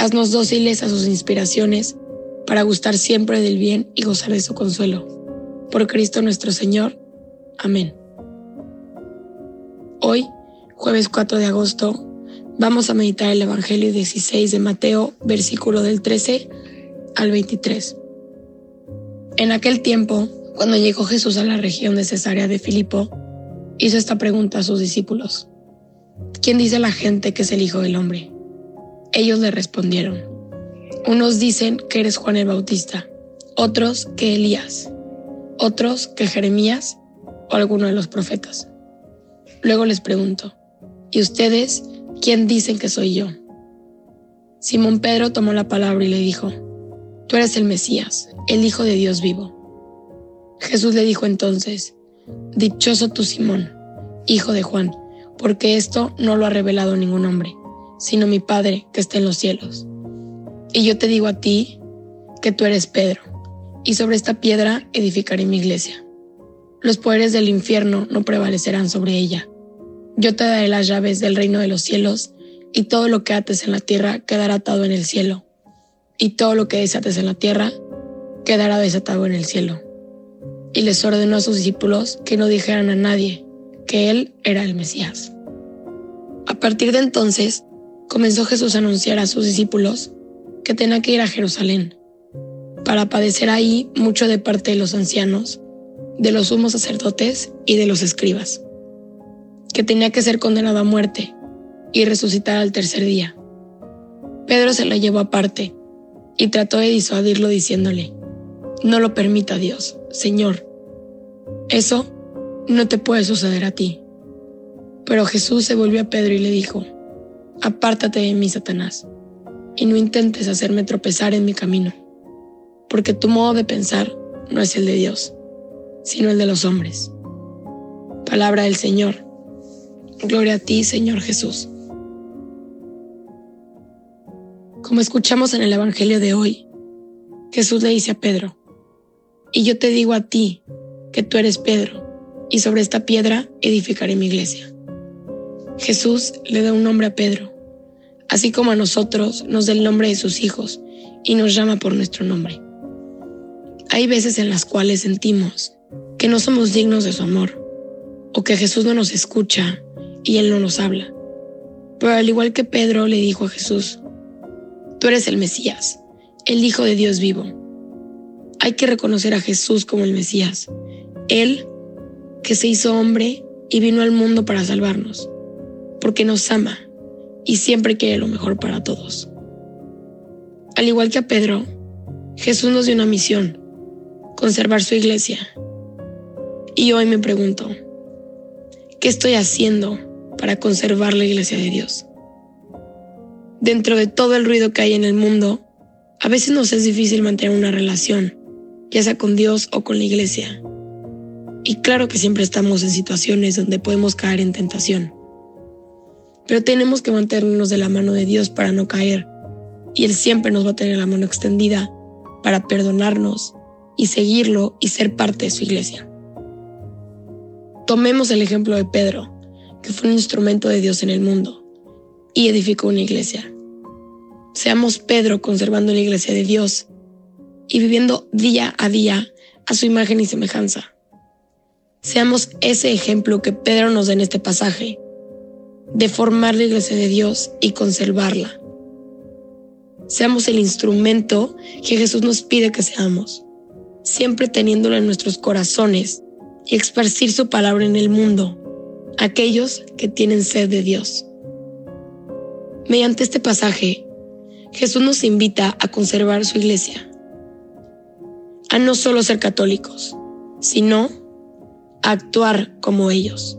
Haznos dóciles a sus inspiraciones para gustar siempre del bien y gozar de su consuelo. Por Cristo nuestro Señor. Amén. Hoy, jueves 4 de agosto, vamos a meditar el Evangelio 16 de Mateo, versículo del 13 al 23. En aquel tiempo, cuando llegó Jesús a la región de Cesarea de Filipo, hizo esta pregunta a sus discípulos. ¿Quién dice la gente que es el Hijo del Hombre? Ellos le respondieron. Unos dicen que eres Juan el Bautista, otros que Elías, otros que Jeremías o alguno de los profetas. Luego les pregunto, ¿y ustedes quién dicen que soy yo? Simón Pedro tomó la palabra y le dijo, Tú eres el Mesías, el Hijo de Dios vivo. Jesús le dijo entonces, Dichoso tú Simón, hijo de Juan, porque esto no lo ha revelado ningún hombre, sino mi Padre que está en los cielos. Y yo te digo a ti que tú eres Pedro, y sobre esta piedra edificaré mi iglesia. Los poderes del infierno no prevalecerán sobre ella. Yo te daré las llaves del reino de los cielos, y todo lo que ates en la tierra quedará atado en el cielo, y todo lo que desates en la tierra quedará desatado en el cielo y les ordenó a sus discípulos que no dijeran a nadie que él era el Mesías. A partir de entonces, comenzó Jesús a anunciar a sus discípulos que tenía que ir a Jerusalén para padecer ahí mucho de parte de los ancianos, de los sumos sacerdotes y de los escribas, que tenía que ser condenado a muerte y resucitar al tercer día. Pedro se lo llevó aparte y trató de disuadirlo diciéndole, no lo permita Dios, Señor. Eso no te puede suceder a ti. Pero Jesús se volvió a Pedro y le dijo, Apártate de mí, Satanás, y no intentes hacerme tropezar en mi camino, porque tu modo de pensar no es el de Dios, sino el de los hombres. Palabra del Señor. Gloria a ti, Señor Jesús. Como escuchamos en el Evangelio de hoy, Jesús le dice a Pedro, y yo te digo a ti que tú eres Pedro, y sobre esta piedra edificaré mi iglesia. Jesús le da un nombre a Pedro, así como a nosotros nos da el nombre de sus hijos y nos llama por nuestro nombre. Hay veces en las cuales sentimos que no somos dignos de su amor, o que Jesús no nos escucha y Él no nos habla. Pero al igual que Pedro le dijo a Jesús, tú eres el Mesías, el Hijo de Dios vivo hay que reconocer a Jesús como el Mesías, Él que se hizo hombre y vino al mundo para salvarnos, porque nos ama y siempre quiere lo mejor para todos. Al igual que a Pedro, Jesús nos dio una misión, conservar su iglesia. Y hoy me pregunto, ¿qué estoy haciendo para conservar la iglesia de Dios? Dentro de todo el ruido que hay en el mundo, a veces nos es difícil mantener una relación ya sea con Dios o con la iglesia. Y claro que siempre estamos en situaciones donde podemos caer en tentación. Pero tenemos que mantenernos de la mano de Dios para no caer. Y Él siempre nos va a tener la mano extendida para perdonarnos y seguirlo y ser parte de su iglesia. Tomemos el ejemplo de Pedro, que fue un instrumento de Dios en el mundo y edificó una iglesia. Seamos Pedro conservando la iglesia de Dios y viviendo día a día a su imagen y semejanza. Seamos ese ejemplo que Pedro nos da en este pasaje, de formar la iglesia de Dios y conservarla. Seamos el instrumento que Jesús nos pide que seamos, siempre teniéndolo en nuestros corazones y esparcir su palabra en el mundo, aquellos que tienen sed de Dios. Mediante este pasaje, Jesús nos invita a conservar su iglesia a no solo ser católicos, sino a actuar como ellos.